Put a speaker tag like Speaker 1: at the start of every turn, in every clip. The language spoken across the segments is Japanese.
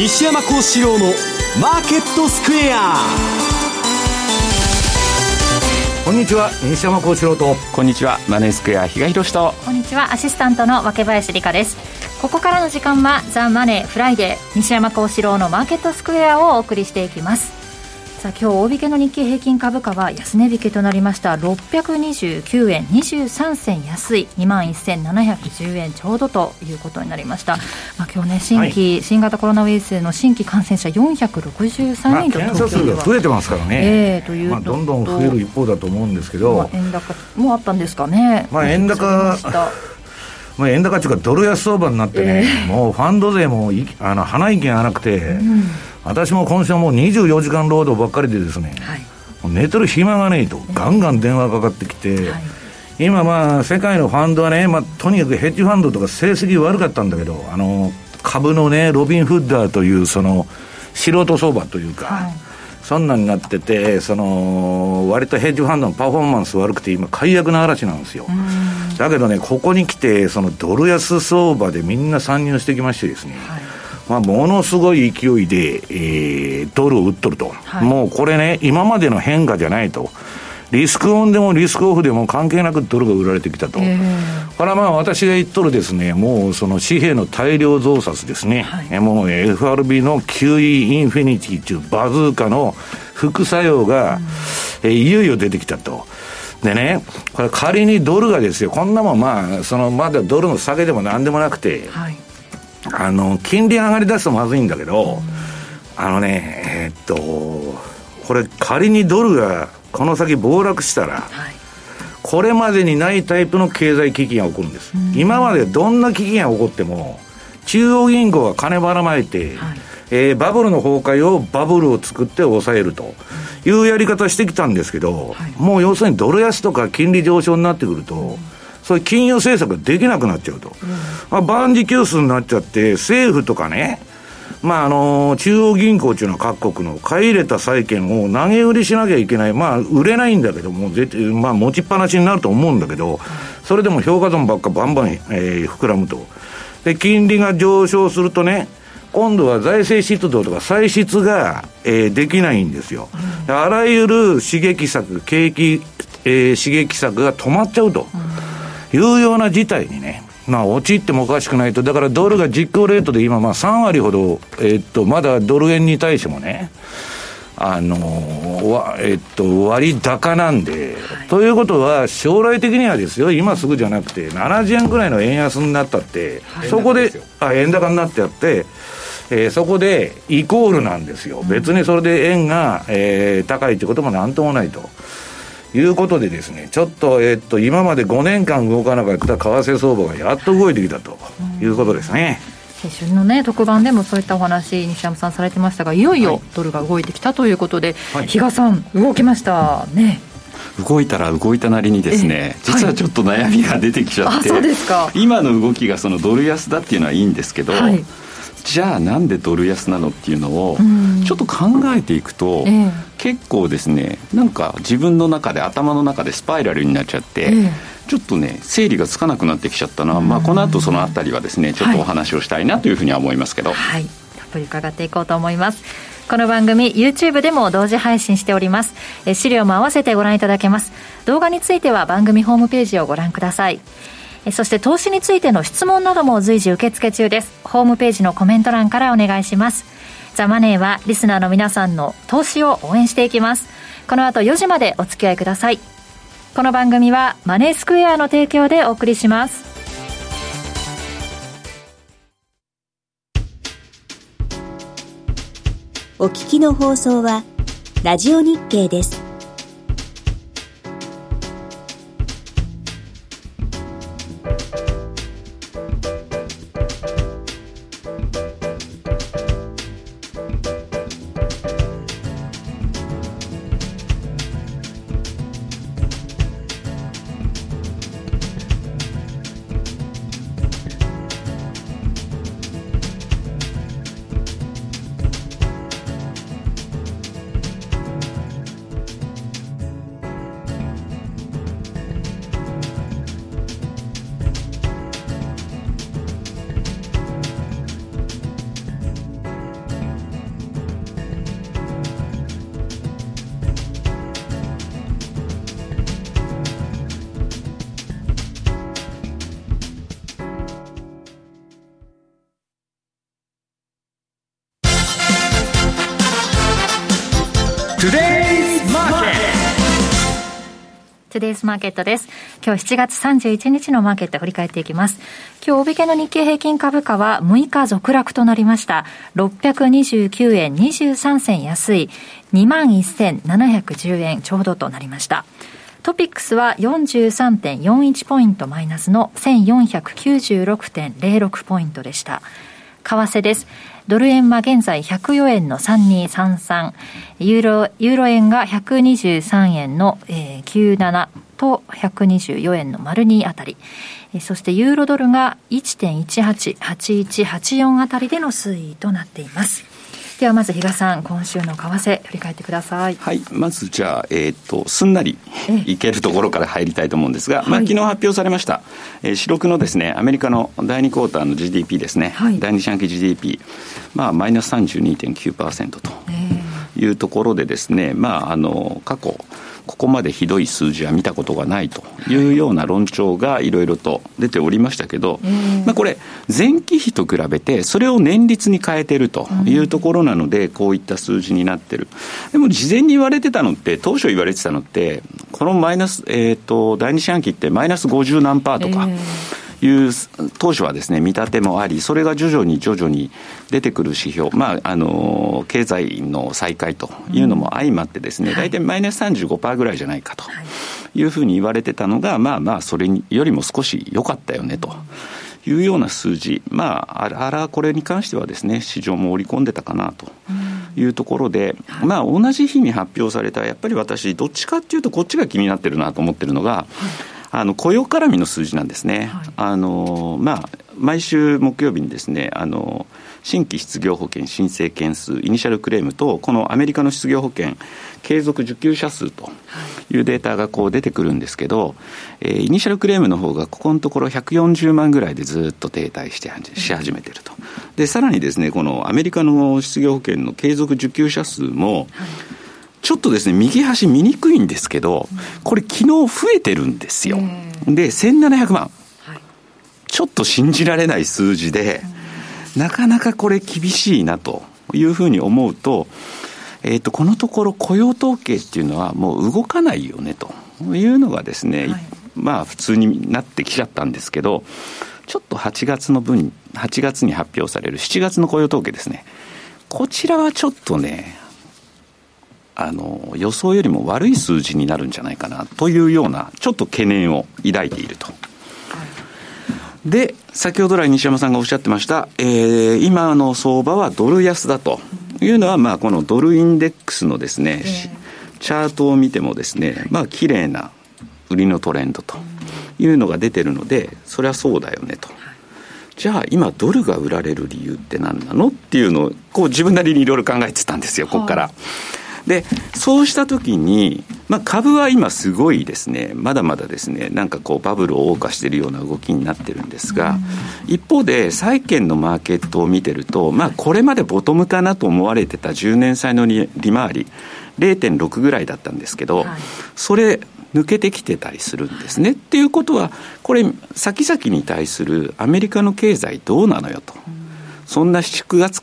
Speaker 1: 西山孝四郎のマーケットスクエア。
Speaker 2: こんにちは西山孝四郎です。
Speaker 3: こんにちはマネースクエア比嘉宏です。
Speaker 4: こんにちはアシスタントの若林理香です。ここからの時間はザ・マネーフライデー西山孝四郎のマーケットスクエアをお送りしていきますさあ今日大引けの日経平均株価は安値引けとなりました。629円。23銭安い。2万1710円。ちょうどということになりました、まあ、今日ね新規、はい、新型コロナウイルスの新規感染者463人と、
Speaker 2: まあ、検査数が増えてますからね、えー、というまあ、どんどん増える一方だと思うんですけど、まあ、
Speaker 4: 円高もあったんですかね、
Speaker 2: まあ、円高まあ、円高っていうかドル安相場になってね、えー、もうファンド税もあの鼻息がなくて、うん。私も今週はもう24時間労働ばっかりでですね、はい、寝てる暇がねえと、ガンガン電話かかってきて、はい、今まあ、世界のファンドはね、まあ、とにかくヘッジファンドとか成績悪かったんだけど、あの、株のね、ロビン・フッダーという、その、素人相場というか、はい、そんなになってて、その、割とヘッジファンドのパフォーマンス悪くて、今、解約の嵐なんですよ。だけどね、ここに来て、そのドル安相場でみんな参入してきましてですね、はい。まあ、ものすごい勢いで、えー、ドルを売っとると、はい、もうこれね、今までの変化じゃないと。リスクオンでもリスクオフでも関係なくドルが売られてきたと。えー、これはまあ私が言っとるですね、もうその紙幣の大量増刷ですね。はい、もう FRB の QE インフィニティというバズーカの副作用が、うん、えいよいよ出てきたと。でね、これ仮にドルがですよ、こんなもんまあ、そのまだドルの下げでもなんでもなくて、はいあの、金利上がり出すとまずいんだけど、あのね、えー、っと、これ仮にドルがこの先暴落したら、はい、これまでにないタイプの経済危機が起こるんです。今までどんな危機が起こっても、中央銀行が金ばらまいて、はい、えー、バブルの崩壊をバブルを作って抑えるというやり方してきたんですけど、はい、もう要するにドル安とか金利上昇になってくると、うん。そういう金融政策ができなくなっちゃうと、うん、まあ、万事休すになっちゃって、政府とかね、まあ、あの中央銀行っていうのは各国の買い入れた債券を投げ売りしなきゃいけない、まあ、売れないんだけども、絶まあ、持ちっぱなしになると思うんだけど、それでも評価損ばっかバンバン、えー、膨らむと。で、金利が上昇するとね、今度は財政出動とか歳出が、えー、できないんですよ。あらゆる刺激策、景気、えー、刺激策が止まっちゃうと。うんいうような事態にね、まあ、陥ってもおかしくないと、だからドルが実行レートで今、まあ3割ほど、えー、っと、まだドル円に対してもね、あのわえっと、割高なんで、はい、ということは、将来的にはですよ、今すぐじゃなくて、70円くらいの円安になったって、はい、そこで、あ円高になってやって、えー、そこでイコールなんですよ、別にそれで円が、えー、高いってこともなんともないと。いうことでですね、ちょっと、えっと、今まで5年間動かなかった為替相場がやっと動いてきたということですね。
Speaker 4: 先週のね特番でもそういったお話西山さんされてましたがいよいよドルが動いてきたということで、はい、比嘉さん動きましたね。
Speaker 3: 動いたら動いたなりにですね、実はちょっっと悩みが出てきちゃって、
Speaker 4: そうですか。
Speaker 3: 今の動きがそのドル安だっていうのはいいんですけど、はい、じゃあなんでドル安なのっていうのをちょっと考えていくと、えー、結構ですねなんか自分の中で頭の中でスパイラルになっちゃって、えー、ちょっとね整理がつかなくなってきちゃったのは、まあ、この後その辺りはですねちょっとお話をしたいなというふうには思いますけど。
Speaker 4: はい、たっぷり伺っていこうと思います。この番組 YouTube でも同時配信しております。え資料も合わせてご覧いただけます。動画については番組ホームページをご覧くださいそして投資についての質問なども随時受付中です。ホームページのコメント欄からお願いします。ザ・マネーはリスナーの皆さんの投資を応援していきます。この後4時までお付き合いください。この番組はマネースクエアの提供でお送りします。
Speaker 5: お聞きの放送はラジオ日経です。
Speaker 4: トゥデイズマーケットです。今日7月31日のマーケット振り返っていきます。今日、おびけの日経平均株価は6日続落となりました。629円23銭安い21,710円ちょうどとなりました。トピックスは43.41ポイントマイナスの1496.06ポイントでした。為替です。ドル円は現在104円の3233、ユーロ、ユーロ円が123円の、えー、97と124円の丸2あたり、そしてユーロドルが1.188184あたりでの推移となっています。ではまず比嘉さん今週の為替振り返ってください。
Speaker 3: はいまずじゃあ、えーと、すんなりいけるところから入りたいと思うんですが、まあ、昨日発表されました、えー、四六のですねアメリカの第2クォーターの GDP ですね、はい、第2四半期 GDP まあマイナス32.9%というところでですねまああの過去ここまでひどい数字は見たことがないというような論調がいろいろと出ておりましたけど、まあ、これ、前期比と比べて、それを年率に変えてるというところなので、こういった数字になってる。でも事前に言われてたのって、当初言われてたのって、このマイナス、えっ、ー、と、第二四半期ってマイナス50何パーとか。いう当初はですね見立てもあり、それが徐々に徐々に出てくる指標、まあ、あの経済の再開というのも相まってですね、うん、大体マイナス35%ぐらいじゃないかとい。うふうに言われてたのが、まあまあ、それよりも少し良かったよねと。いうような数字、まあ、あらこれに関してはですね、市場も織り込んでたかなというところで、うん、まあ、同じ日に発表された、やっぱり私、どっちかっていうと、こっちが気になってるなと思ってるのが、はいあの雇用絡みの数字なんですね、はい、あのまあ、毎週木曜日にですねあの新規失業保険申請件数、イニシャルクレームと、このアメリカの失業保険、継続受給者数とい。うデータがこう出てくるんですけど、えー、イニシャルクレームの方がここのところ140万ぐらいでずっと停滞してし始めてると。で、さらにですね、このアメリカの失業保険の継続受給者数も、はいちょっとですね、右端見にくいんですけど、これ昨日増えてるんですよ。で、1700万。ちょっと信じられない数字で、なかなかこれ厳しいなというふうに思うと、えっ、ー、と、このところ雇用統計っていうのはもう動かないよねというのがですね、はい、まあ普通になってきちゃったんですけど、ちょっと8月の分、8月に発表される7月の雇用統計ですね。こちらはちょっとね、あの予想よりも悪い数字になるんじゃないかなというような、ちょっと懸念を抱いていると。で、先ほど来西山さんがおっしゃってました、えー、今の相場はドル安だというのは、まあ、このドルインデックスのですね、チャートを見てもですね、まあ、綺麗な売りのトレンドというのが出てるので、それはそうだよねと。じゃあ今ドルが売られる理由って何なのっていうのをこう自分なりにいろいろ考えてたんですよ、ここから。で、そうしたときに、まあ、株は今すごいですね、まだまだですね、なんかこうバブルを謳歌しているような動きになってるんですが、一方で債券のマーケットを見てると、まあ、これまでボトムかなと思われてた10年債の利回り、0.6ぐらいだったんですけど、それ、抜けてきてたりするんですね。っていうことは、これ、先々に対するアメリカの経済どうなのよと。そんな7、月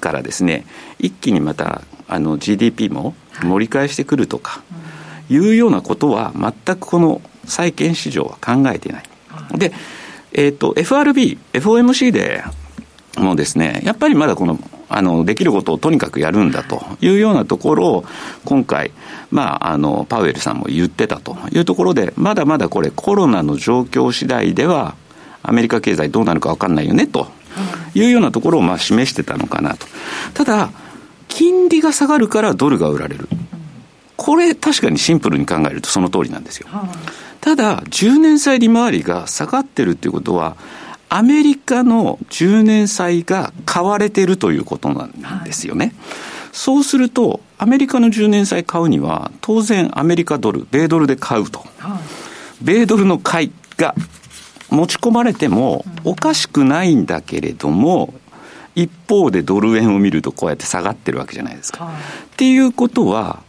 Speaker 3: からですね、一気にまたあの GDP も盛り返してくるとか、いうようなことは全くこの債券市場は考えていない。で、えっ、ー、と、FRB、FOMC でもですね、やっぱりまだこの、あの、できることをとにかくやるんだというようなところを、今回、まあ、あの、パウエルさんも言ってたというところで、まだまだこれコロナの状況次第では、アメリカ経済どうなるか分かんないよね、というようなところをまあ示してたのかなと。ただ、金利が下がるからドルが売られる。これ確かにシンプルに考えるとその通りなんですよ。ただ、10年債利回りが下がってるっていうことは、アメリカの10年債が買われてるということなんですよね。そうすると、アメリカの10年債買うには、当然アメリカドル、米ドルで買うと。米ドルの買いが持ち込まれてもおかしくないんだけれども、一方でドル円を見るとこうやって下がってるわけじゃないですか。はい、っていうことは、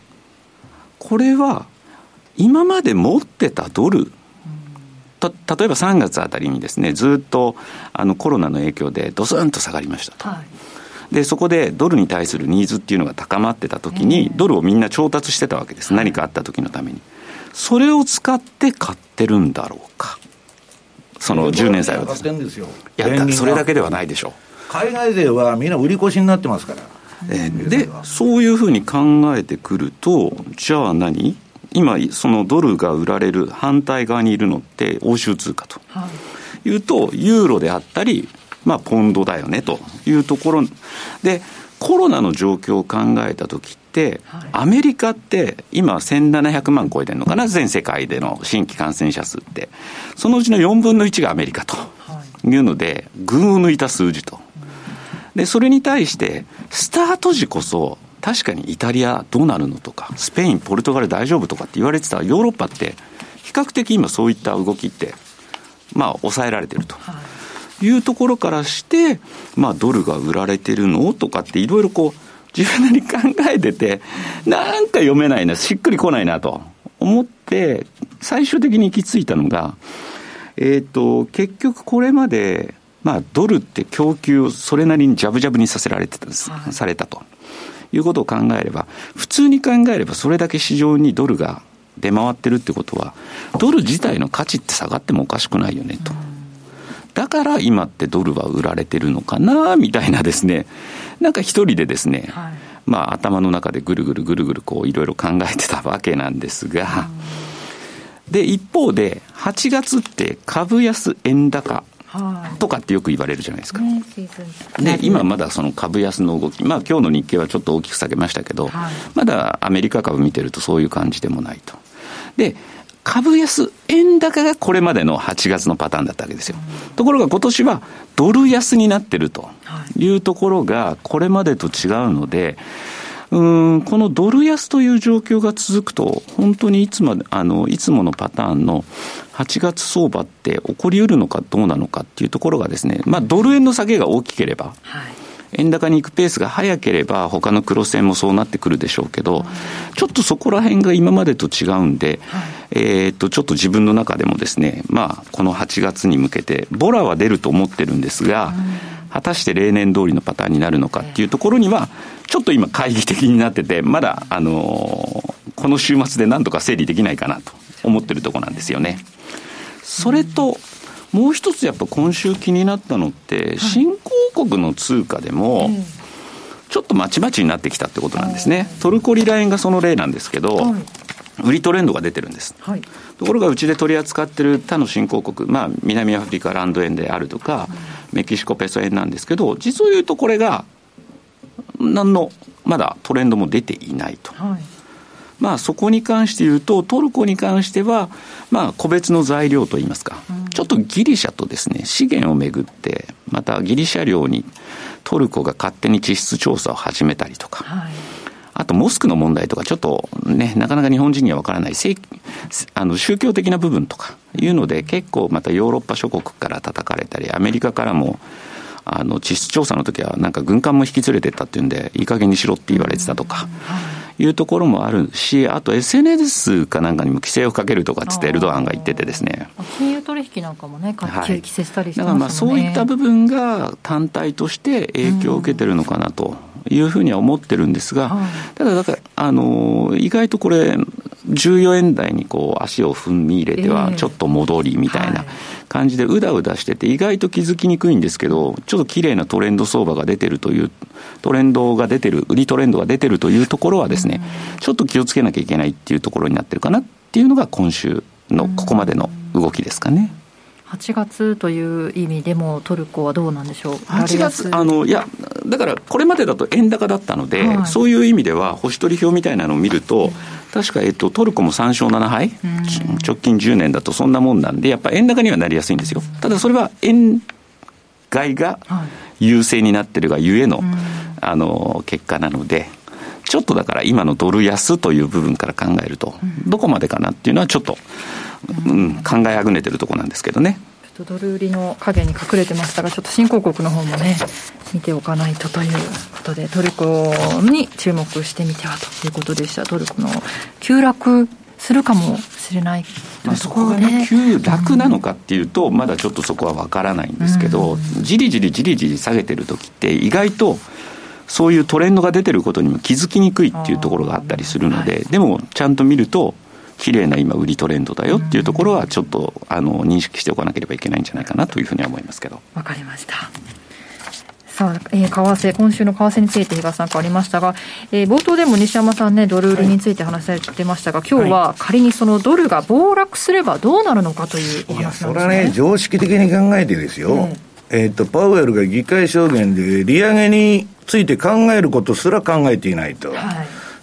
Speaker 3: これは今まで持ってたドル、た例えば3月あたりにですね、ずっとあのコロナの影響でドスンと下がりましたと。はいで、そこでドルに対するニーズっていうのが高まってた時に、ドルをみんな調達してたわけです。何かあった時のために。それを使って買ってるんだろうか。その10年債を
Speaker 2: ですい
Speaker 3: や、それだけではないでしょ
Speaker 2: う。海外勢はみんな売り越しになってますから。
Speaker 3: えで、そういうふうに考えてくると、じゃあ何？今、そのドルが売られる反対側にいるのって欧州通貨と。いうと、ユーロであったり、まあ、ポンドだよねというところで、コロナの状況を考えたときって、はい、アメリカって今1700万超えてるのかな、全世界での新規感染者数って。そのうちの4分の1がアメリカというので、群を抜いた数字と。で、それに対して、スタート時こそ、確かにイタリアどうなるのとか、スペイン、ポルトガル大丈夫とかって言われてたヨーロッパって、比較的今そういった動きって、まあ抑えられてると。いうところからして、まあドルが売られてるのとかっていろいろこう、自分なりに考えてて、なんか読めないな、しっくりこないなと思って、最終的に行き着いたのが、えっ、ー、と、結局これまで、まあ、ドルって供給をそれなりにジャブジャブにさせられてたんです、はい、されたと。いうことを考えれば、普通に考えればそれだけ市場にドルが出回ってるってことは、ドル自体の価値って下がってもおかしくないよねと。だから今ってドルは売られてるのかな、みたいなですね、なんか一人でですね、はい、まあ頭の中でぐるぐるぐるぐるこういろいろ考えてたわけなんですが、で、一方で、8月って株安円高とかってよく言われるじゃないですか。ね、で今まだその株安の動き、まあ今日の日経はちょっと大きく下げましたけど、はい、まだアメリカ株見てるとそういう感じでもないと。で、株安、円高がこれまでの8月のパターンだったわけですよ。ところが今年はドル安になってるというところがこれまでと違うので、うんこのドル安という状況が続くと、本当にいつまで、あの、いつものパターンの8月相場って起こりうるのかどうなのかっていうところがですね、まあ、ドル円の下げが大きければ、はい。円高に行くペースが早ければ、他の黒線もそうなってくるでしょうけど、ちょっとそこら辺が今までと違うんで、えっと、ちょっと自分の中でもですね、まあ、この8月に向けて、ボラは出ると思ってるんですが、果たして例年通りのパターンになるのかっていうところには、ちょっと今、懐疑的になってて、まだ、あのこの週末でなんとか整理できないかなと思ってるところなんですよね。それと、もう一つやっぱ今週気になったのって、新興国の通貨でも、ちょっとまちまちになってきたってことなんですね。トルコリラ円がその例なんですけど、売りトレンドが出てるんです、はい、ところがうちで取り扱ってる他の新興国、まあ、南アフリカランド円であるとか、メキシコペソ円なんですけど実を言うとこれが何のまだトレンドも出ていないと。はい。まあ、そこに関して言うと、トルコに関しては、まあ、個別の材料といいますか、ちょっとギリシャとですね、資源をめぐって、またギリシャ領にトルコが勝手に地質調査を始めたりとか、はいあとモスクの問題とか、ちょっとね、なかなか日本人には分からないあの宗教的な部分とかいうので、結構またヨーロッパ諸国から叩かれたり、アメリカからも、あの地質調査の時はなんか軍艦も引き連れてったっていうんで、いい加減にしろって言われてたとか。いうところもあるし、あと SNS かなんかにも規制をかけるとかつってエルドアンが言っててですね。
Speaker 4: 金融取引なんかもね、規制したりしてます、ね、
Speaker 3: だからまあそういった部分が単体として影響を受けてるのかなと。いうふうには思ってるんですが、ただ、だから、あの、意外とこれ、14円台にこう足を踏み入れては、ちょっと戻りみたいな感じで、うだうだしてて、意外と気づきにくいんですけど、ちょっと綺麗なトレンド相場が出てるという、トレンドが出てる、売りトレンドが出てるというところはですね、ちょっと気をつけなきゃいけないっていうところになってるかなっていうのが、今週のここまでの動きですかね。
Speaker 4: 8月という意味でも、トルコはどうなんでしょう？8
Speaker 3: 月、あのいや、だからこれまでだと円高だったので、はい、そういう意味では、星取り表みたいなのを見ると、確か、えっと、トルコも3勝7敗、直近10年だとそんなもんなんで、やっぱ円高にはなりやすいんですよ。ただそれは円買いが優勢になってるがゆえの、あの結果なので。ちょっとだから今のドル安という部分から考えると、どこまでかなっていうのはちょっとうん、考えあぐねてるところなんですけどね。
Speaker 4: ちょっとドル売りの影に隠れてましたが、ちょっと新興国の方もね、見ておかないとということで、トルコに注目してみてはということでした。トルコの急落するかもしれない、
Speaker 3: まあ、そこがね、急落なのかっていうと、まだちょっとそこは分からないんですけど、じりじりじりじり下げてる時って、意外と、そういうトレンドが出てることにも気づきにくいっていうところがあったりするので、でもちゃんと見ると、綺麗な今売りトレンドだよっていうところはちょっとあの認識しておかなければいけないんじゃないかなというふうには思いますけど。
Speaker 4: わかりました。さあ、えー、為替、今週の為替について比嘉さんからありましたが、えー、冒頭でも西山さんね、ドル売りについて話されてましたが、はい、今日は仮にそのドルが暴落すればどうなるのかというお話なんですね。いや、それはね、
Speaker 2: 常識的に考えてですよ。えー、えー、っと、パウエルが議会証言で利上げについて考えることすら考えていないと。はい、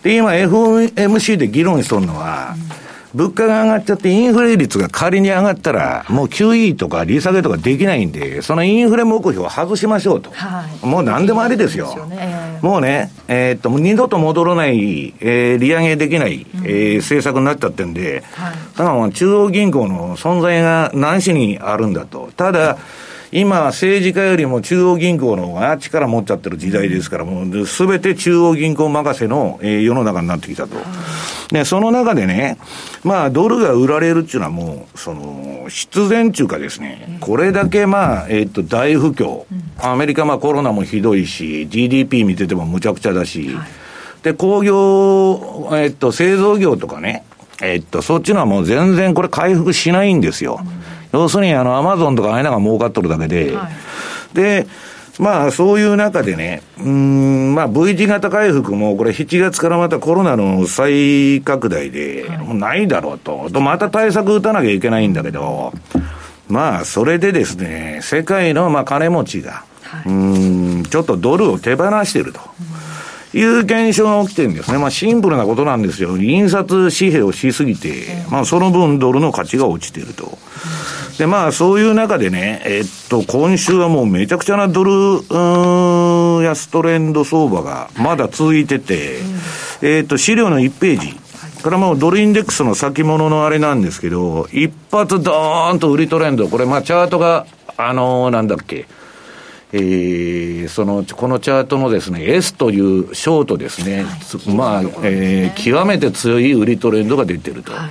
Speaker 2: で、今 FOMC で議論しとるのは、うん物価が上がっちゃってインフレ率が仮に上がったら、もう QE とか利下げとかできないんで、そのインフレ目標を外しましょうと。はい、もう何でもありですよ。すよね、もうね、えー、っと、二度と戻らない、えー、利上げできない、うん、えー、政策になっちゃってんで、はい、だから中央銀行の存在が何しにあるんだと。ただ、今、政治家よりも中央銀行の方が力持っちゃってる時代ですから、もうすべて中央銀行任せの、えー、世の中になってきたと。で、その中でね、まあ、ドルが売られるっていうのはもう、その、必然っていうかですね、これだけまあ、えっ、と、大不況。アメリカまあコロナもひどいし、GDP 見ててもむちゃくちゃだし、で、工業、えっ、と、製造業とかね、えっと、そっちのはもう全然これ回復しないんですよ。要するにあの、アマゾンとかああいうのが儲かっとるだけで、はい、で、まあ、そういう中でね、うん、まあ、V 字型回復も、これ7月からまたコロナの再拡大で、もうないだろうと。と、また対策打たなきゃいけないんだけど、まあ、それでですね、世界の、まあ、金持ちが、はい、うん、ちょっとドルを手放してると。いう現象が起きてるんですね。まあシンプルなことなんですよ。印刷紙幣をしすぎて、まあその分ドルの価値が落ちてると。で、まあ、そういう中でね、えっと、今週はもうめちゃくちゃなドル、うん、安トレンド相場がまだ続いてて、えっと、資料の1ページ。これもうドルインデックスの先物のあれなんですけど、一発ドーンと売りトレンド。これ、まあ、チャートが、あのー、なんだっけ。えー、その、このチャートのですね、S というショートですね。はい、まあ、えー、極めて強い売りトレンドが出てると。はい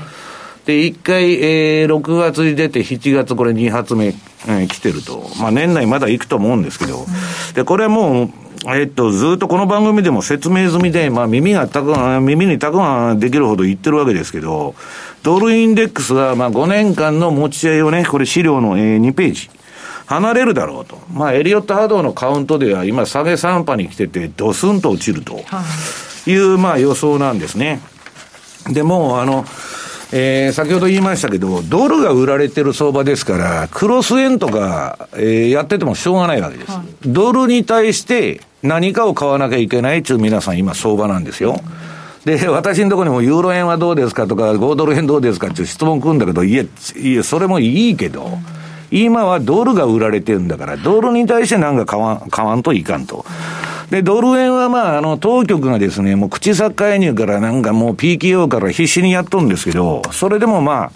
Speaker 2: で、一回、えー、6月に出て、7月これ2発目、えー、来てると。まあ、年内まだ行くと思うんですけど。で、これはもう、えっと、ずっとこの番組でも説明済みで、まあ、耳がたく、耳にたくができるほど言ってるわけですけど、ドルインデックスは、まあ、5年間の持ち合いをね、これ資料の、えー、2ページ。離れるだろうと。まあ、エリオット波動のカウントでは今、下げ3波に来てて、ドスンと落ちるという、まあ、予想なんですね。でも、あの、えー、先ほど言いましたけど、ドルが売られてる相場ですから、クロス円とか、えー、やっててもしょうがないわけです。はい、ドルに対して何かを買わなきゃいけないっていう皆さん今相場なんですよ。で、私のところにもユーロ円はどうですかとか、5ドル円どうですかっていう質問来るんだけど、いえ、いえ、それもいいけど、今はドルが売られてるんだから、ドルに対してなんか買わ買わんといかんと。で、ドル円はまあ、あの、当局がですね、もう口先介入からなんかもう PKO から必死にやっとるんですけど、それでもまあ、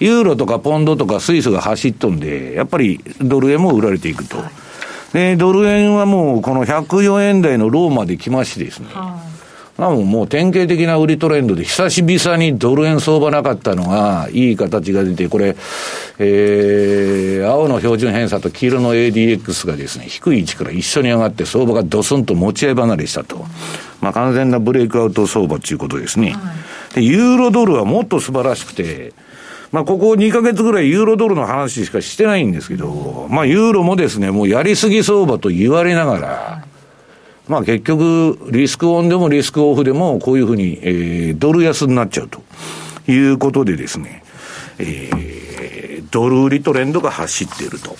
Speaker 2: ユーロとかポンドとかスイスが走っとんで、やっぱりドル円も売られていくと。で、ドル円はもうこの104円台のローまで来ましてですね、はいなももう典型的な売りトレンドで、久しぶりにドル円相場なかったのが、いい形が出て、これ、えー、青の標準偏差と黄色の ADX がですね、低い位置から一緒に上がって、相場がドスンと持ち合い離れしたと。まあ、完全なブレイクアウト相場ということですね。で、ユーロドルはもっと素晴らしくて、まあ、ここ2ヶ月ぐらいユーロドルの話しかしてないんですけど、まあ、ユーロもですね、もうやりすぎ相場と言われながら、まあ結局、リスクオンでもリスクオフでも、こういうふうに、えー、ドル安になっちゃうということでですね、えー、ドル売りトレンドが走っていると。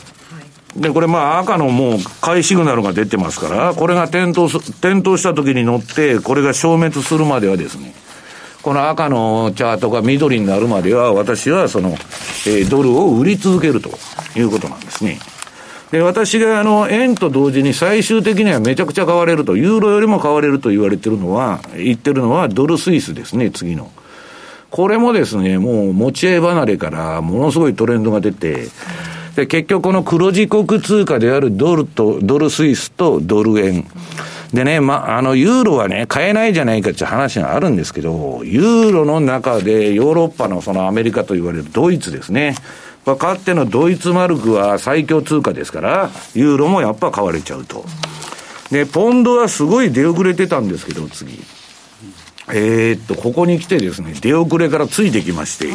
Speaker 2: で、これまあ赤のもう買いシグナルが出てますから、これが点灯す、点灯した時に乗って、これが消滅するまではですね、この赤のチャートが緑になるまでは、私はその、えー、ドルを売り続けるということなんですね。で、私があの、円と同時に最終的にはめちゃくちゃ買われると、ユーロよりも買われると言われてるのは、言ってるのはドルスイスですね、次の。これもですね、もう持ち合い離れからものすごいトレンドが出て、で、結局この黒字国通貨であるドルと、ドルスイスとドル円。でね、ま、あの、ユーロはね、買えないじゃないかって話があるんですけど、ユーロの中でヨーロッパのそのアメリカと言われるドイツですね。まあ、かつてのドイツマルクは最強通貨ですから、ユーロもやっぱ買われちゃうと。で、ポンドはすごい出遅れてたんですけど、次。えー、っと、ここに来てですね、出遅れからついてきまして、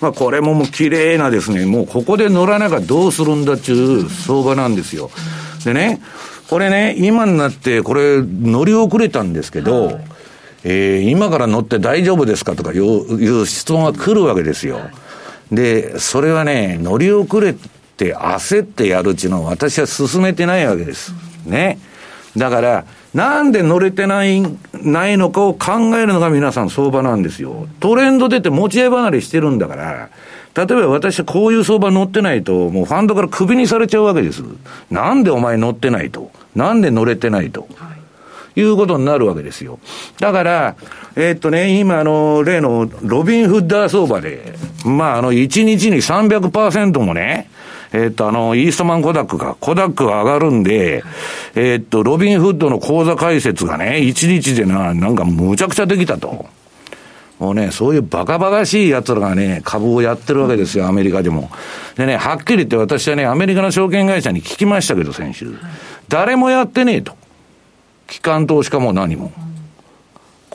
Speaker 2: まあこれももう綺麗なですね、もうここで乗らなきゃどうするんだっちゅう相場なんですよ。でね、これね、今になってこれ乗り遅れたんですけど、はい、えー、今から乗って大丈夫ですかとかいういう質問が来るわけですよ。で、それはね、乗り遅れて焦ってやるっていうのは私は進めてないわけです。ね。だから、なんで乗れてない、ないのかを考えるのが皆さん相場なんですよ。トレンド出て持ち合い離れしてるんだから、例えば私はこういう相場乗ってないと、もうファンドからクビにされちゃうわけです。なんでお前乗ってないと？なんで乗れてないと？いうことになるわけですよ。だから、えー、っとね、今、あの、例のロビンフッダー相場で、まあ、あの、1日に300%もね、えっ、と、あの、イーストマンコダックが、コダックが上がるんで、えっ、と、ロビンフッドの口座開設がね、1日でな、なんかむちゃくちゃできたと。もうね、そういうバカバカしい奴らがね、株をやってるわけですよ、アメリカでも。でね、はっきり言って私はね、アメリカの証券会社に聞きましたけど、先週。誰もやってねえと。機関投資家も何も。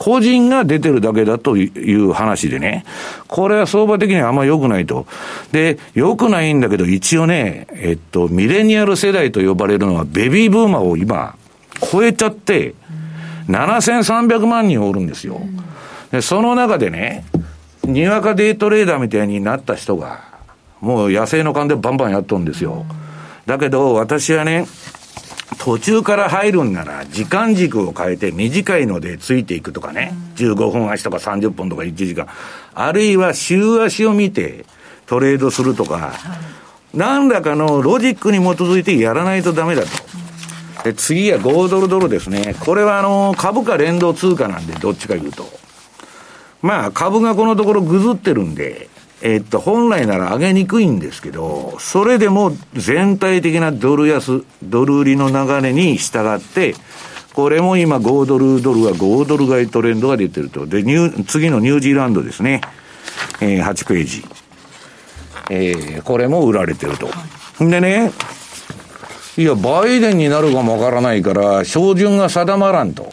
Speaker 2: 個人が出てるだけだという話でね、これは相場的にはあんま良くないと。で、良くないんだけど、一応ね、えっと、ミレニアル世代と呼ばれるのは、ベビーブーマーを今、超えちゃって、7300万人おるんですよ。で、その中でね、にわかデイトレーダーみたいになった人が、もう野生の勘でバンバンやっとるんですよ。だけど、私はね、途中から入るんなら、時間軸を変えて短いのでついていくとかね、15分足とか30分とか1時間、あるいは週足を見てトレードするとか、何らかのロジックに基づいてやらないとダメだと。で、次は5ドルドルですね。これはあの、株価連動通貨なんで、どっちか言うと。まあ、株がこのところぐずってるんで、えっと、本来なら上げにくいんですけど、それでも全体的なドル安、ドル売りの流れに従って、これも今5ドルドルは5ドル買いトレンドが出てると。で、ニュ次のニュージーランドですね。えー、8ページ。えー、これも売られてると。でね、いや、バイデンになるかもわからないから、照準が定まらんと。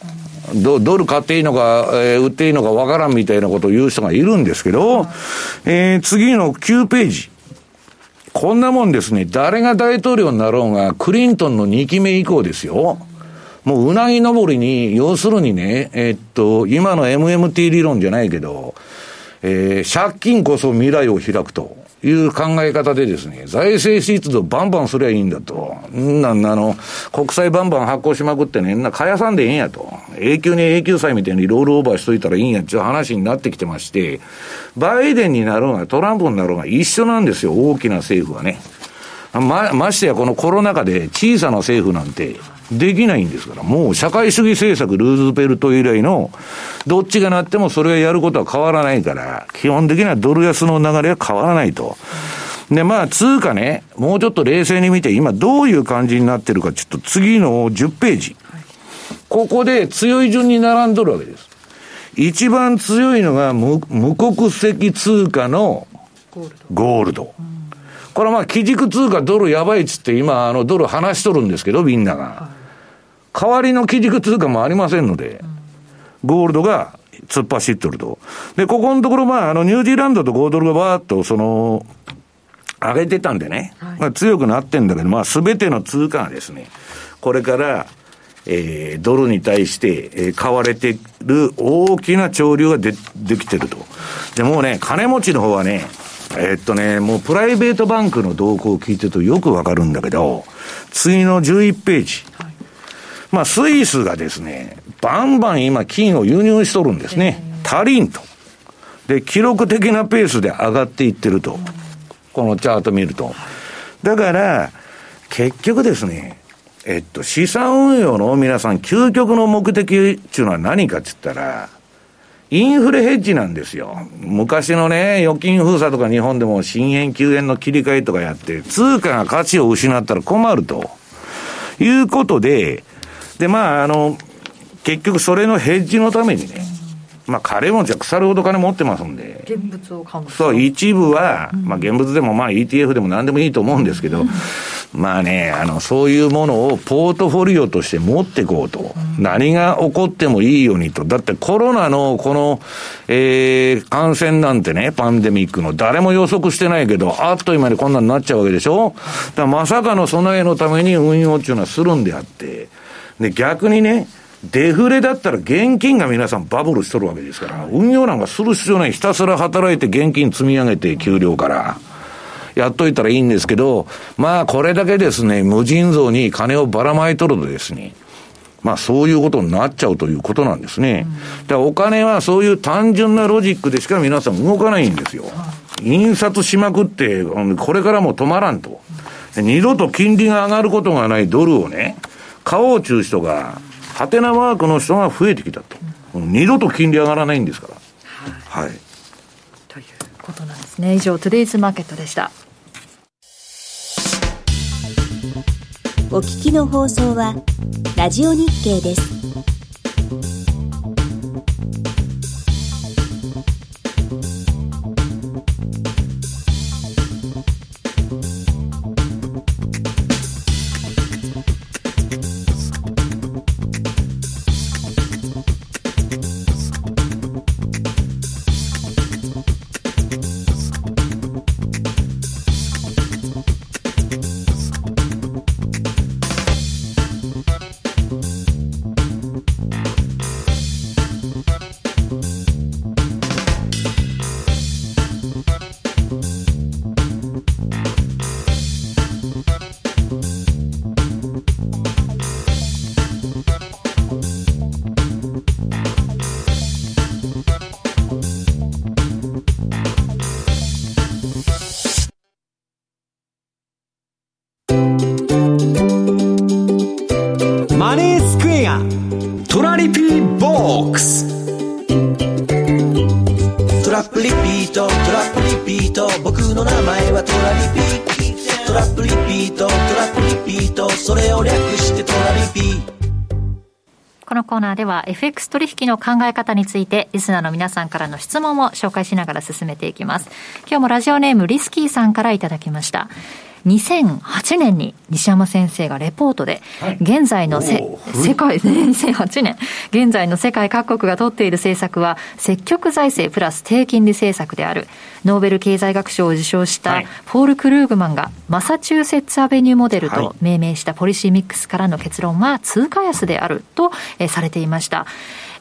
Speaker 2: ドドル買っていいのか、えー、売っていいのかわからんみたいなことを言う人がいるんですけど、えー、次の9ページ。こんなもんですね、誰が大統領になろうが、クリントンの2期目以降ですよ。もううなぎ登りに、要するにね、え、っと、今の MMT 理論じゃないけど、えー、借金こそ未来を開くと。いう考え方でですね、財政支出をバンバンすりゃいいんだと。なんあの、国債バンバン発行しまくってね、んな買やさんでええんやと。永久に永久債みたいにロールオーバーしといたらいいんやっていう話になってきてまして、バイデンになろうがトランプになろうが一緒なんですよ、大きな政府はね。ま、ましてやこのコロナ禍で小さな政府なんてできないんですから、もう社会主義政策ルーズベルト以来の、どっちがなってもそれをやることは変わらないから、基本的にはドル安の流れは変わらないと。で、まあ、通貨ね、もうちょっと冷静に見て、今どういう感じになってるか、ちょっと次の10ページ。ここで強い順に並んどるわけです。一番強いのが無無国籍通貨のゴールド。これはまあ、基軸通貨ドルやばいっつって今、あの、ドル話しとるんですけど、みんなが。代わりの基軸通貨もありませんので、ゴールドが突っ走っとると。で、ここのところ、まあ、あの、ニュージーランドと5ドルがバーっと、その、上げてたんでね、まあ、強くなってんだけど、まあ、すべての通貨がですね、これから、えー、ドルに対して、えー、買われてる大きな潮流がで、できてると。で、もうね、金持ちの方はね、えー、っとね、もうプライベートバンクの動向を聞いてるとよくわかるんだけど、次の11ページ。まあ、スイスがですね、バンバン今金を輸入しとるんですね。足りんと。で、記録的なペースで上がっていってると。このチャート見ると。だから、結局ですね、えっと、資産運用の皆さん、究極の目的っていうのは何かって言ったら、インフレヘッジなんですよ。昔のね、預金封鎖とか日本でも新円9円の切り替えとかやって、通貨が価値を失ったら困ると。いうことで、で、まあ、あの、結局それのヘッジのためにね、まあ、金持ちは腐るほど金持ってますんで。
Speaker 4: 現物を買う
Speaker 2: そう、一部は、まあ、現物でもまあ ETF でも何でもいいと思うんですけど、まあね、あの、そういうものをポートフォリオとして持っていこうと。うん、何が起こってもいいようにと。だってコロナのこの、えー、感染なんてね、パンデミックの誰も予測してないけど、あっという間にこんなになっちゃうわけでしょ？だまさかの備えのために運用っていうのはするんであって、で、逆にね、デフレだったら現金が皆さんバブルしとるわけですから、運用なんかする必要ない。ひたすら働いて現金積み上げて、給料から。やっといたらいいんですけど、まあこれだけですね、無尽蔵に金をばらまいとるとですね、まあそういうことになっちゃうということなんですね。だからお金はそういう単純なロジックでしか皆さん動かないんですよ。印刷しまくって、これからも止まらんと。二度と金利が上がることがないドルをね、買おうちゅう人が、ハテナマークの人が増えてきたと。二度と金利上がらないんですから。はい。はい、
Speaker 4: ということなんですね。以上、トゥデイズマーケットでした。
Speaker 5: お聞きの放送は、ラジオ日経です。ラップリピートトラップリピートそれを略してトラリピ
Speaker 4: このコーナーでは FX 取引の考え方についてリスナーの皆さんからの質問を紹介しながら進めていきます。今日もラジオネームリスキーさんからいただきました。2008年に西山先生がレポートで、現在のせ、世界、2008年、現在の世界各国が取っている政策は、積極財政プラス低金利政策である。ノーベル経済学賞を受賞したポール・クルーグマンが、マサチューセッツ・アベニューモデルと命名したポリシーミックスからの結論は通貨安であると、えされていました。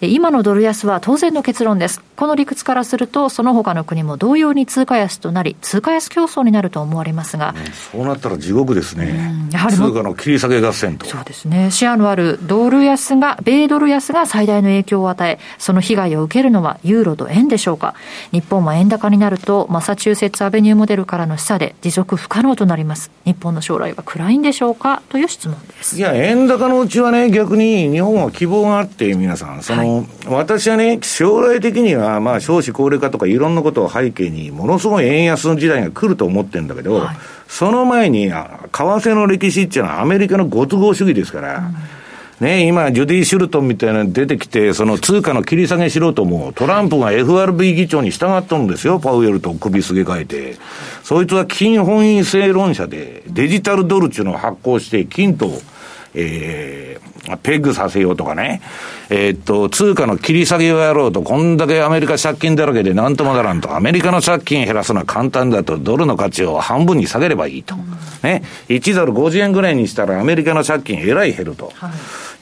Speaker 4: 今のドル安は当然の結論です。この理屈からすると、その他の国も同様に通貨安となり、通貨安競争になると思われますが、
Speaker 2: うん、そうなったら地獄ですね、うん、やはり通貨の切り下げ合戦と。
Speaker 4: そうですね、シェアのあるドル安が、米ドル安が最大の影響を与え、その被害を受けるのはユーロと円でしょうか。日本は円高になると、マサチューセッツアベニューモデルからの示唆で持続不可能となります。日本の将来は暗いんでしょうか？という質問です。
Speaker 2: いや、円高のうちはね、逆に日本は希望があって、皆さん、その、はい、私はね、将来的には、まあ、少子高齢化とかいろんなことを背景に、ものすごい円安の時代が来ると思ってるんだけど、はい、その前に、為替の歴史っていうのはアメリカのご都合主義ですから、うん、ね、今、ジュディ・シュルトンみたいなの出てきて、その通貨の切り下げしろとも、トランプが FRB 議長に従っとるんですよ、パウエルと首すげ替えて。そいつは金本位制論者で、デジタルドルっていうのを発行して、金と、えー、ペッグさせようとかね、えー、っと、通貨の切り下げをやろうと、こんだけアメリカ借金だらけでなんともならんと、アメリカの借金減らすのは簡単だと、ドルの価値を半分に下げればいいと。ね、1ドル50円ぐらいにしたらアメリカの借金えらい減ると。はい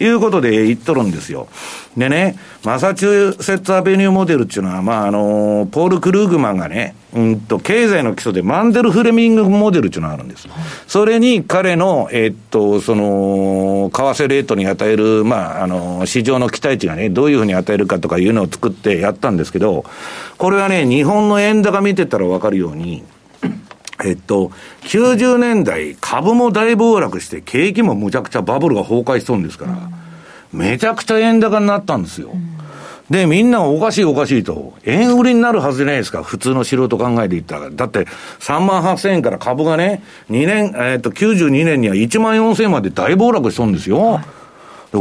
Speaker 2: いうことで言っとるんですよ。でね、マサチューセッツアベニューモデルっていうのは、まあ、あの、ポール・クルーグマンがね、うんと、経済の基礎でマンデル・フレミングモデルっていうのがあるんです。それに彼の、えっと、その、為替レートに与える、まあ、あの、市場の期待値がね、どういうふうに与えるかとかいうのを作ってやったんですけど、これはね、日本の円高見てたらわかるように、えっと、90年代、株も大暴落して、景気もむちゃくちゃバブルが崩壊しそうですから、めちゃくちゃ円高になったんですよ。で、みんなおかしいおかしいと、円売りになるはずじゃないですか、普通の素人考えで言ったら。だって、3万8000円から株がね、2年、えっ、と、92年には1万4000円まで大暴落しとんですよ。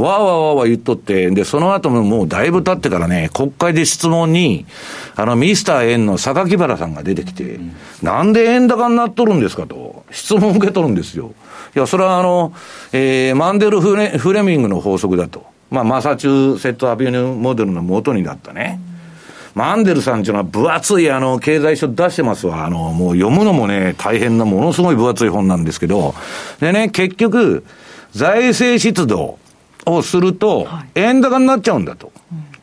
Speaker 2: わーわーわーわー言っとって、で、その後ももうだいぶ経ってからね、国会で質問に、あの、ミスター円の榊原さんが出てきて、うん、なんで円高になっとるんですかと、質問を受け取るんですよ。いや、それはあの、えー、マンデルフレ・フレミングの法則だと。まあ、マサチューセット・アビニューモデルの元になったね。マンデルさんっていうのは分厚いあの経済書出してますわ。あの、もう読むのもね、大変なものすごい分厚い本なんですけど、でね、結局、財政出動をすると、円高になっちゃうんだと。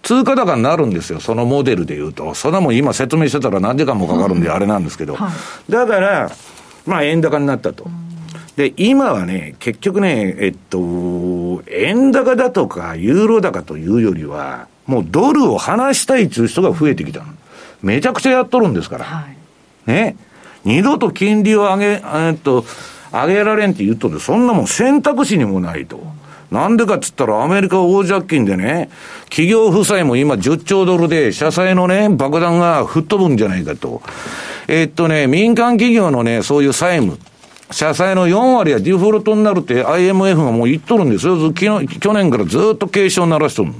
Speaker 2: 通貨高になるんですよ、そのモデルで言うと。そんなもん今説明してたら何時間もかかるんであれなんですけど。だから、まあ円高になったと。で、今はね、結局ね、えっと、円高だとか、ユーロ高というよりは、もうドルを離したいという人が増えてきためちゃくちゃやっとるんですから。はい、ね。二度と金利を上げ、えっと、上げられんって言っとそんなもん選択肢にもないと。なんでかっつったら、アメリカ大借金でね、企業負債も今10兆ドルで、社債のね、爆弾が吹っ飛ぶんじゃないかと。えっとね、民間企業のね、そういう債務。社債の4割はデフォルトになるって IMF がもう言っとるんですよ。昨日、去年からずっと警鐘を鳴らしとる。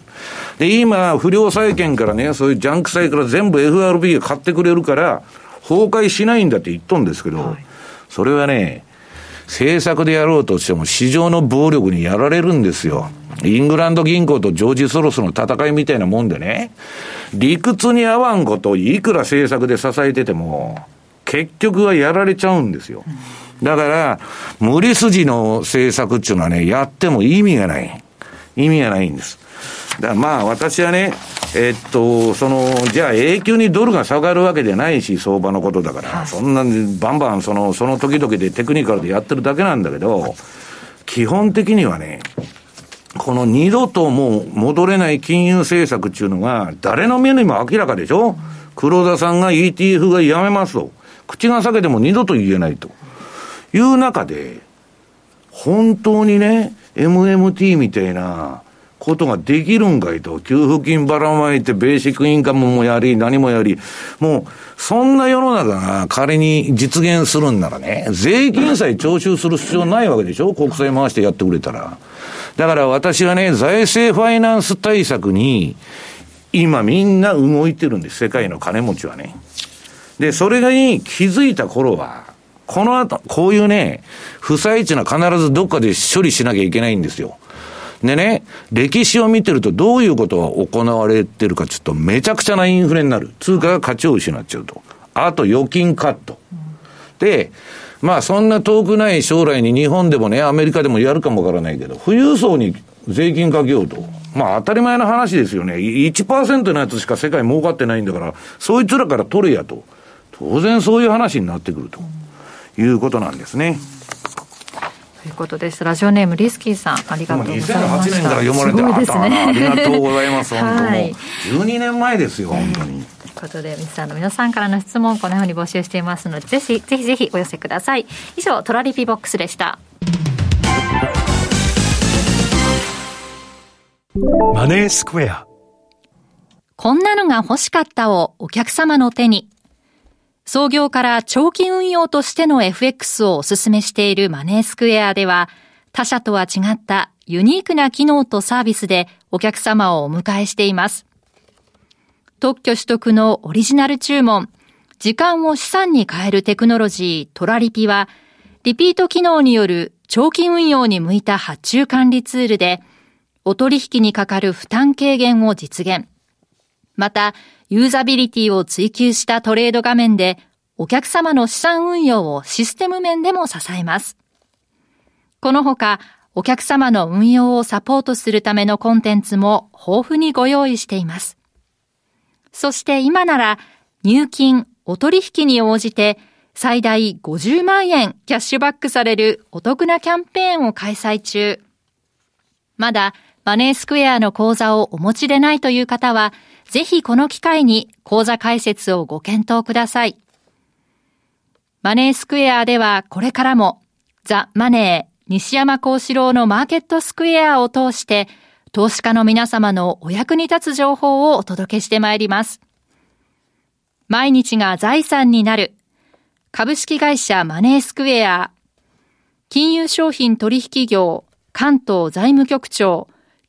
Speaker 2: で、今、不良債権からね、そういうジャンク債から全部 FRB が買ってくれるから、崩壊しないんだって言っとるんですけど、はい、それはね、政策でやろうとしても市場の暴力にやられるんですよ。イングランド銀行とジョージ・ソロスの戦いみたいなもんでね、理屈に合わんことをいくら政策で支えてても、結局はやられちゃうんですよ。だから、無理筋の政策っていうのはね、やっても意味がない。意味がないんです。だまあ私はね、えっと、その、じゃあ永久にドルが下がるわけじゃないし、相場のことだから、そんなにバンバンその、その時々でテクニカルでやってるだけなんだけど、基本的にはね、この二度ともう戻れない金融政策っていうのが、誰の目にも明らかでしょ？黒田さんが ETF がやめますと。口が裂けても二度と言えないと。いう中で、本当にね、MMT みたいな、ことができるんかいと。給付金ばらまいて、ベーシックインカムもやり、何もやり。もう、そんな世の中が仮に実現するんならね、税金さえ徴収する必要ないわけでしょ？国債回してやってくれたら。だから私はね、財政ファイナンス対策に、今みんな動いてるんです。世界の金持ちはね。で、それがに気づいた頃は、この後、こういうね、負債地は必ずどっかで処理しなきゃいけないんですよ。でね、歴史を見てるとどういうことが行われてるかちょっとめちゃくちゃなインフレになる。通貨が価値を失っちゃうと。あと預金カット。で、まあそんな遠くない将来に日本でもね、アメリカでもやるかもわからないけど、富裕層に税金かけようと。まあ当たり前の話ですよね。1%のやつしか世界儲かってないんだから、そいつらから取れやと。当然そういう話になってくるということなんですね。
Speaker 4: ということです。ラジオネームリスキーさん、ありがとうございます。2008
Speaker 2: 年から読まれてるですね。ありがとうございます。本当 はい、12年前ですよ、本当に。
Speaker 4: ということで、ミスターの皆さんからの質問、このように募集していますので、ぜひ、ぜひぜひお寄せください。以上、トラリピボックスでした。
Speaker 1: マネースクエア。
Speaker 4: こんなのが欲しかったをお客様の手に。創業から長期運用としての FX をお勧めしているマネースクエアでは、他社とは違ったユニークな機能とサービスでお客様をお迎えしています。特許取得のオリジナル注文、時間を資産に変えるテクノロジートラリピは、リピート機能による長期運用に向いた発注管理ツールで、お取引にかかる負担軽減を実現。また、ユーザビリティを追求したトレード画面で、お客様の資産運用をシステム面でも支えます。このほか、お客様の運用をサポートするためのコンテンツも豊富にご用意しています。そして今なら、入金、お取引に応じて、最大50万円キャッシュバックされるお得なキャンペーンを開催中。まだマネースクエアの口座をお持ちでないという方は、ぜひこの機会に講座開設をご検討ください。マネースクエアではこれからもザ・マネー西山幸四郎のマーケットスクエアを通して投資家の皆様のお役に立つ情報をお届けしてまいります。毎日が財産になる株式会社マネースクエア金融商品取引業関東財務局長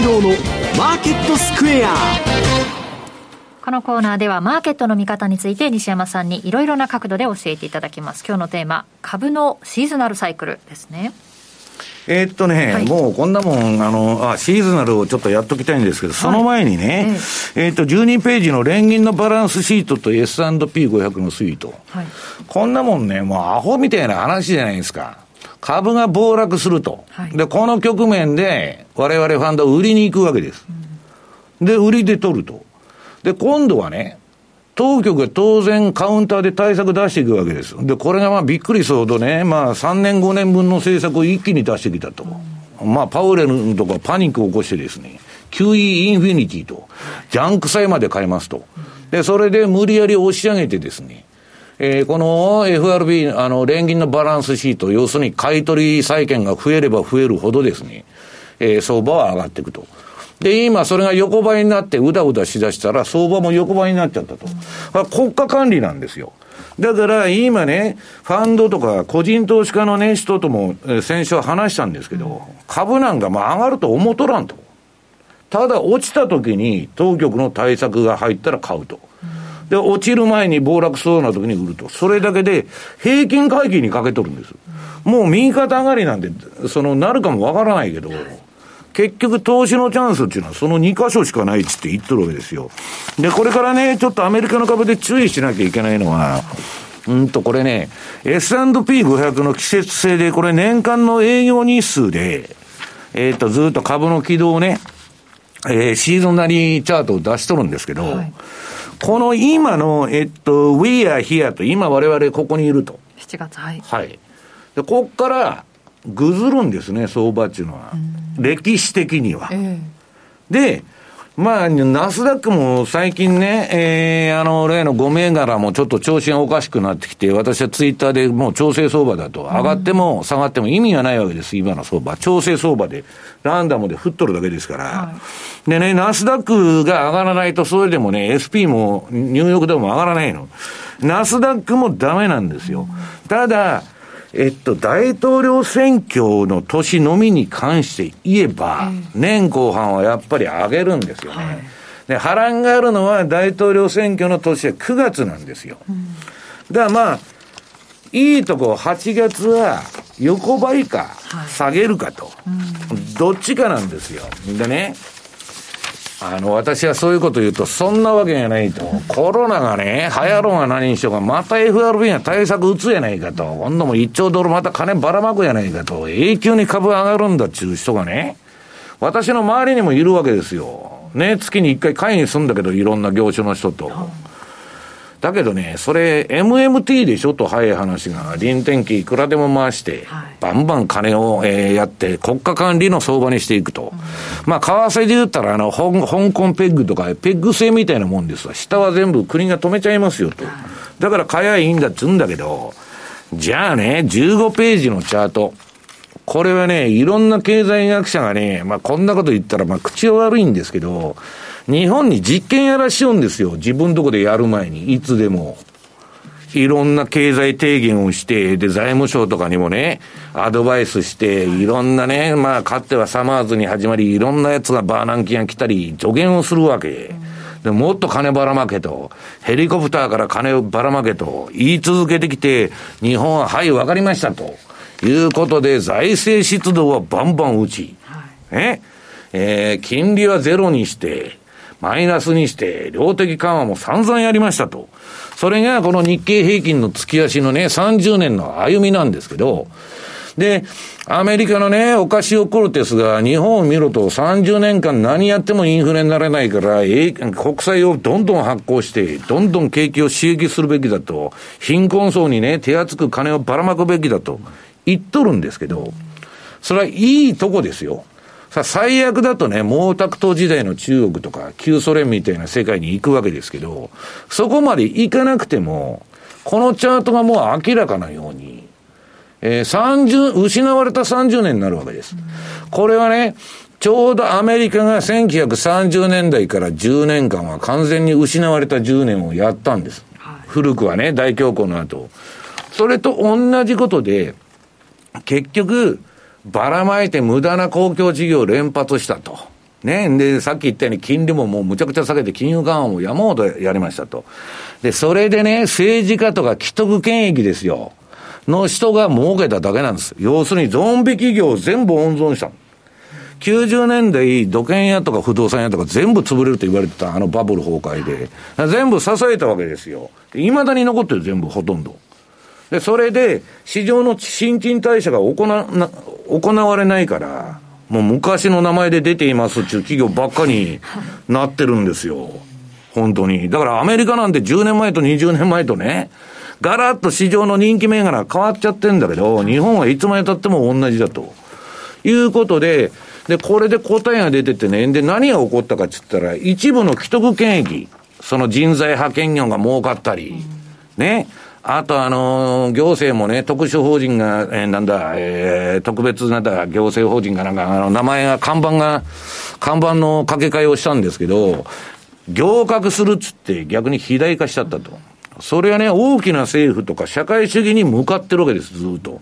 Speaker 1: 西山幸四郎のマーケットスクエア。
Speaker 4: このコーナーではマーケットの見方について西山さんにいろいろな角度で教えていただきます。今日のテーマ株のシーズナルサイクルですね。
Speaker 2: えー、っとね、はい、もうこんなもん、あの、あ、シーズナルをちょっとやっときたいんですけど、その前にね、えー、っと、12ページの連銀のバランスシートと S&P500 のスイート。はい、こんなもんね、もうアホみたいな話じゃないですか。株が暴落すると。はい、で、この局面で、我々ファンド売りに行くわけです。うん、で、売りで取ると。で、今度はね、当局が当然カウンターで対策出していくわけです。で、これがまあびっくりするほどね、まあ3年5年分の政策を一気に出してきたと。うん、まあパウレルのとかパニックを起こしてですね、QE インフィニティと、ジャンク債まで買いますと。で、それで無理やり押し上げてですね、えー、この FRB、あの、連銀のバランスシート、要するに買取債券が増えれば増えるほどですね、えー、相場は上がっていくと。で、今それが横ばいになってうだうだしだしたら相場も横ばいになっちゃったと。うん、国家管理なんですよ。だから今ね、ファンドとか個人投資家のね、人とも先週話したんですけど、株なんかまあ上がると思うとらんと。ただ落ちた時に当局の対策が入ったら買うと。で、落ちる前に暴落そうな時に売ると。それだけで、平均回帰にかけとるんです。もう右肩上がりなんで、その、なるかもわからないけど、結局投資のチャンスっていうのはその2箇所しかないっって言っとるわけですよ。で、これからね、ちょっとアメリカの株で注意しなきゃいけないのは、うんと、これね、S&P500 の季節性で、これ年間の営業日数で、えっ、ー、と、ずっと株の軌道をね、えー、シーズンなりチャートを出しとるんですけど、はい、この今の、えっと、We are here と、今我々ここにいると。
Speaker 4: 7月、はい。
Speaker 2: はい。で、こっから、ぐずるんですね、相場っていうのは。歴史的には。えー、で、まあ、ナスダックも最近ね、えー、あの、例の5銘柄もちょっと調子がおかしくなってきて、私はツイッターでもう調整相場だと、上がっても下がっても意味がないわけです、今の相場。調整相場で、ランダムで振っとるだけですから。はい、でね、ナスダックが上がらないと、それでもね、SP もニューヨークでも上がらないの。ナスダックもダメなんですよ。ただ、えっと、大統領選挙の年のみに関して言えば、年後半はやっぱり上げるんですよね。はい、で、波乱があるのは大統領選挙の年は9月なんですよ。うん、だからまあ、いいとこ8月は横ばいか、下げるかと、はいうん、どっちかなんですよ。でね、あの、私はそういうこと言うと、そんなわけがないと。コロナがね、流行ろうが何にしようが、また FRB が対策打つやないかと。今度も1兆ドルまた金ばらまくやないかと。永久に株上がるんだっちゅう人がね、私の周りにもいるわけですよ。ね、月に1回会議するんだけど、いろんな業種の人と。だけどね、それ MMT でしょ？と早い話が、臨転機いくらでも回して、バンバン金を、えー、やって、国家管理の相場にしていくと。うん、まあ、為替で言ったら、あの、香港ペッグとか、ペッグ制みたいなもんですわ。下は全部国が止めちゃいますよと。だから買えばいいんだっつうんだけど、じゃあね、15ページのチャート。これはね、いろんな経済学者がね、まあこんなこと言ったら、まあ口は悪いんですけど、日本に実験やらしようんですよ。自分とこでやる前に、いつでも。いろんな経済提言をして、で、財務省とかにもね、アドバイスして、いろんなね、まあ、かつてはサマーズに始まり、いろんなやつがバーナンキが来たり、助言をするわけ。で、もっと金ばらまけと、ヘリコプターから金をばらまけと言い続けてきて、日本は、はい、わかりましたと。いうことで、財政出動はバンバン打ち、はい、ね、えー、金利はゼロにして、マイナスにして、量的緩和も散々やりましたと。それがこの日経平均の月足のね、30年の歩みなんですけど、で、アメリカのね、オカシオ・コルテスが日本を見ると30年間何やってもインフレにならないから、国債をどんどん発行して、どんどん景気を刺激するべきだと、貧困層にね、手厚く金をばらまくべきだと言っとるんですけど、それはいいとこですよ。さあ、最悪だとね、毛沢東時代の中国とか、旧ソ連みたいな世界に行くわけですけど、そこまで行かなくても、このチャートがもう明らかなように、えー、30、失われた30年になるわけです。これはね、ちょうどアメリカが1930年代から10年間は完全に失われた10年をやったんです。古くはね、大恐慌の後。それと同じことで、結局、ばらまいて無駄な公共事業を連発したと。ね。で、さっき言ったように金利ももうむちゃくちゃ下げて金融緩和もやもうとやりましたと。で、それでね、政治家とか既得権益ですよ。の人が儲けただけなんです。要するにゾンビ企業を全部温存した。90年代、土建屋とか不動産屋とか全部潰れると言われてたあのバブル崩壊で、全部支えたわけですよ。いまだに残ってる全部ほとんど。で、それで、市場の新陳代謝が行な、行われないから、もう昔の名前で出ていますっていう企業ばっかになってるんですよ。本当に。だからアメリカなんて10年前と20年前とね、ガラッと市場の人気銘柄変わっちゃってんだけど、日本はいつまで経っても同じだと。いうことで、で、これで答えが出ててね、で、何が起こったかって言ったら、一部の既得権益、その人材派遣業が儲かったり、ね、あと、あの、行政もね、特殊法人が、えー、なんだ、えー、特別なんだ、行政法人がなんか、あの、名前が、看板が、看板の掛け替えをしたんですけど、行革するっつって逆に肥大化しちゃったと。それはね、大きな政府とか社会主義に向かってるわけです、ずっと。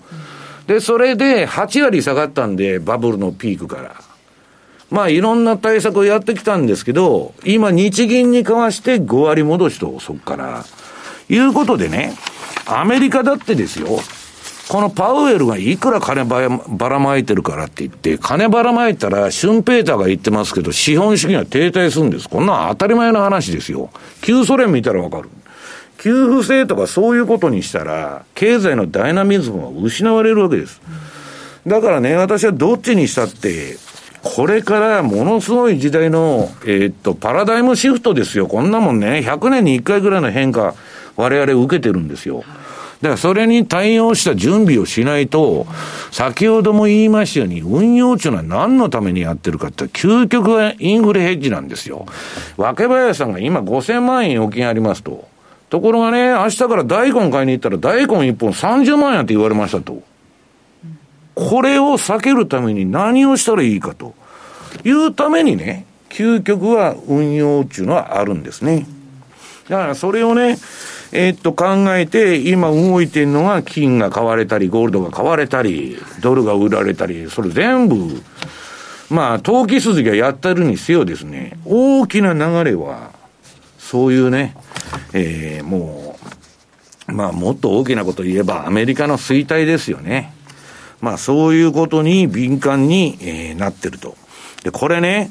Speaker 2: で、それで8割下がったんで、バブルのピークから。まあ、いろんな対策をやってきたんですけど、今、日銀に交わして5割戻しと、そこから。いうことでね、アメリカだってですよ、このパウエルがいくら金ばらまいてるからって言って、金ばらまいたら、シュンペーターが言ってますけど、資本主義は停滞するんです。こんな当たり前の話ですよ。旧ソ連見たらわかる。給付制とかそういうことにしたら、経済のダイナミズムは失われるわけです。だからね、私はどっちにしたって、これからものすごい時代の、えー、っと、パラダイムシフトですよ。こんなもんね、100年に1回ぐらいの変化、我々受けてるんですよ。だからそれに対応した準備をしないと、先ほども言いましたように、運用っていうのは何のためにやってるかって、究極はインフレヘッジなんですよ。若林さんが今5000万円預金ありますと。ところがね、明日から大根買いに行ったら大根1本30万円って言われましたと。これを避けるために何をしたらいいかというためにね、究極は運用っていうのはあるんですね。だからそれをね、えー、っと考えて、今動いてるのが金が買われたり、ゴールドが買われたり、ドルが売られたり、それ全部、まあ、投機筋がやってるにせよですね、大きな流れは、そういうね、えー、もう、まあ、もっと大きなこと言えば、アメリカの衰退ですよね。まあ、そういうことに敏感に、えー、なってると。で、これね、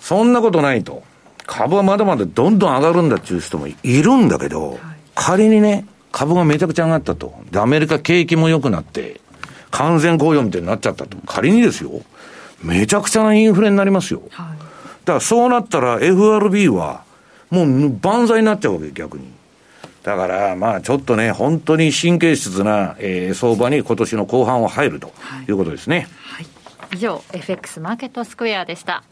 Speaker 2: そんなことないと。株はまだまだどんどん上がるんだっていう人もいるんだけど、はい、仮にね、株がめちゃくちゃ上がったと。で、アメリカ景気も良くなって、完全雇用みたいになっちゃったと。仮にですよ、めちゃくちゃなインフレになりますよ。はい、だからそうなったら FRB は、もう万歳になっちゃうわけ、逆に。だから、まあちょっとね、本当に神経質な、えー、相場に今年の後半は入るということですね。
Speaker 4: はい、以上、FX マーケットスクエアでした。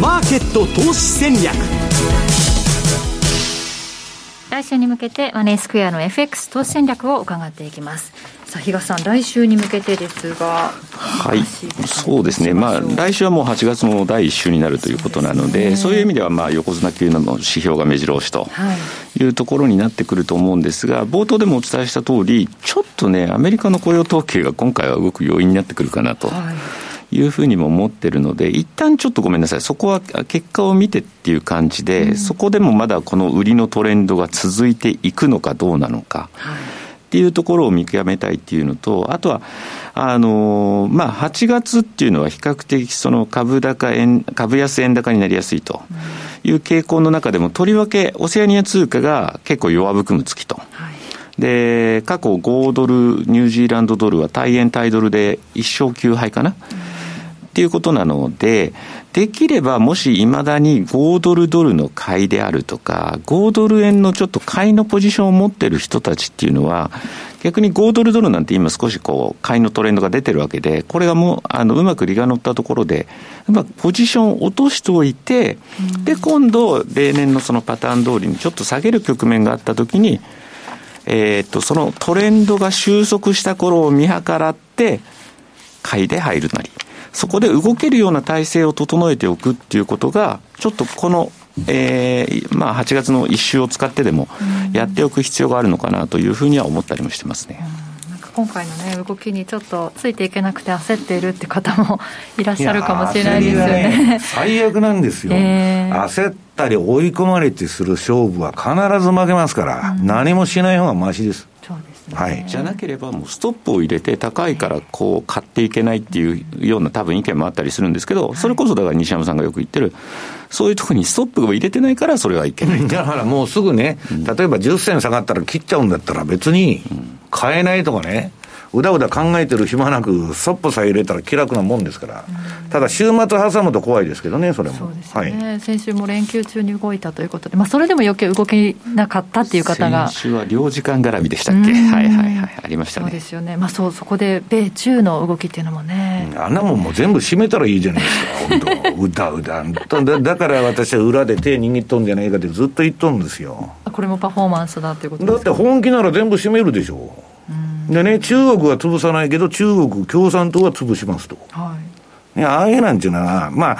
Speaker 1: マーケット投資戦略。
Speaker 4: 来週に向けてマネースクエアの FX 投資戦略を伺っていきます。さあ比嘉さん来週に向けてですが
Speaker 3: はい、そうですね、まあ、来週はもう8月の第1週になるということなので、そう、ね,、いう意味では、まあ、横綱級の指標が目白押しというところになってくると思うんですが、冒頭でもお伝えした通り、ちょっとね、アメリカの雇用統計が今回は動く要因になってくるかなと。はいいうふうにも思ってるので、一旦ちょっとごめんなさい、そこは結果を見てっていう感じで、うん、そこでもまだこの売りのトレンドが続いていくのかどうなのか。はいっていうところを見極めたいっていうのと、あとは、あのまあ、8月っていうのは比較的その株高円、株安円高になりやすいという傾向の中でも、とりわけオセアニア通貨が結構弱含む月と。で、過去5ドル、ニュージーランドドルは対円対ドルで1勝9敗かな。っていうことなので、できればもしいまだに5ドルドルの買いであるとか、5ドル円のちょっと買いのポジションを持ってる人たちっていうのは、逆に5ドルドルなんて今少しこう、買いのトレンドが出てるわけで、これがもう、あの、うまく利が乗ったところで、まくポジションを落としておいて、で、今度、例年のそのパターン通りにちょっと下げる局面があったときに、えっと、そのトレンドが収束した頃を見計らって、買いで入るなり。そこで動けるような体制を整えておくっていうことが、ちょっとこの、えー、まあ8月の一周を使ってでもやっておく必要があるのかなというふうには思ったりもしてますね。
Speaker 4: 今回のね動きにちょっとついていけなくて焦っているって方も いらっしゃるかもしれないですよね。ね
Speaker 2: 最悪なんですよ、えー、焦ったり追い込まれてする勝負は必ず負けますから、うん、何もしない方がましです。
Speaker 3: はい、じゃなければ、もうストップを入れて、高いからこう買っていけないっていうような多分意見もあったりするんですけど、それこそだから西山さんがよく言ってる、そういうところにストップを入れてないから、それはいけない。
Speaker 2: だからもうすぐね、例えば10銭下がったら切っちゃうんだったら、別に買えないとかね。うだうだ考えてる暇なく、そっぽさえ入れたら気楽なもんですから、うん、ただ週末挟むと怖いですけどね、それも。そうです
Speaker 4: ね、はい、先週も連休中に動いたということで、まあ、それでも余計動けなかったっていう方が。
Speaker 3: 先週は領時間絡みでしたっけ、はいはいはい、ありましたね。
Speaker 4: そうですよね、まあ、そうそこで米中の動きっていうのもね。
Speaker 2: あんなもんもう全部閉めたらいいじゃないですか、本当、うだうだだ、だから私は裏で手握っとんじゃないかってずっと言っとんですよ。
Speaker 4: これもパフォーマンスだっていうこと
Speaker 2: だって本気なら全部閉めるでしょう。でね、中国は潰さないけど、中国共産党は潰しますと。はい。ああいうなんていうのは、まあ、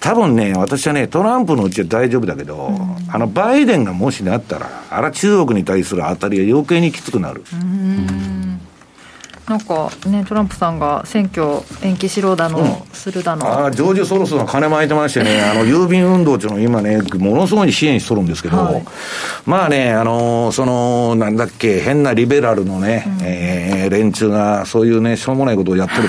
Speaker 2: 多分ね、私はね、トランプのうちは大丈夫だけど、うん、あの、バイデンがもしなったら、あら中国に対する当たりは余計にきつくなる。うん
Speaker 4: なんかね、トランプさんが選挙延期しろだの、うん、するだの。
Speaker 2: ああ、ジョージ・ソロスが金巻いてましてね、あの、郵便運動っていうのを今ね、ものすごい支援しとるんですけど、はい、まあね、あの、その、なんだっけ、変なリベラルのね、うん、えー、連中が、そういうね、しょうもないことをやってる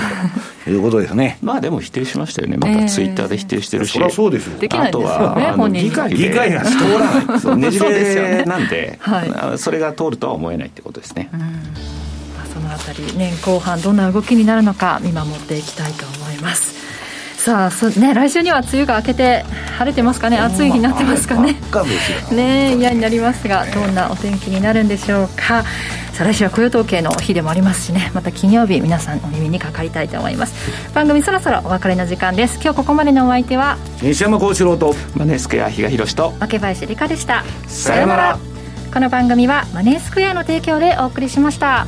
Speaker 2: と いうことですね。
Speaker 3: まあでも否定しましたよね。またツイッターで否定してるし。
Speaker 2: えー、そりゃそうですよ。
Speaker 4: できないですよね、
Speaker 3: 本人議会
Speaker 2: 議会が通らない。
Speaker 3: ねじれなんで、はい、それが通るとは思えないってことですね。うん
Speaker 4: あたり年後半どんな動きになるのか見守っていきたいと思います。さあそ、ね、来週には梅雨が明けて晴れてますかね？暑い日になってますかね？ね嫌になりますがどんなお天気になるんでしょうか？さあ来週は雇用統計の日でもありますしね。また金曜日皆さんお耳にかかりたいと思います。番組そろそろお別れの時間です。今日ここまでのお相手は
Speaker 2: 西山幸四郎と
Speaker 3: マネースクエア比嘉宏と
Speaker 4: 若林理香でした。
Speaker 2: さよなら。
Speaker 4: この番組はマネースクエアの提供でお送りしました。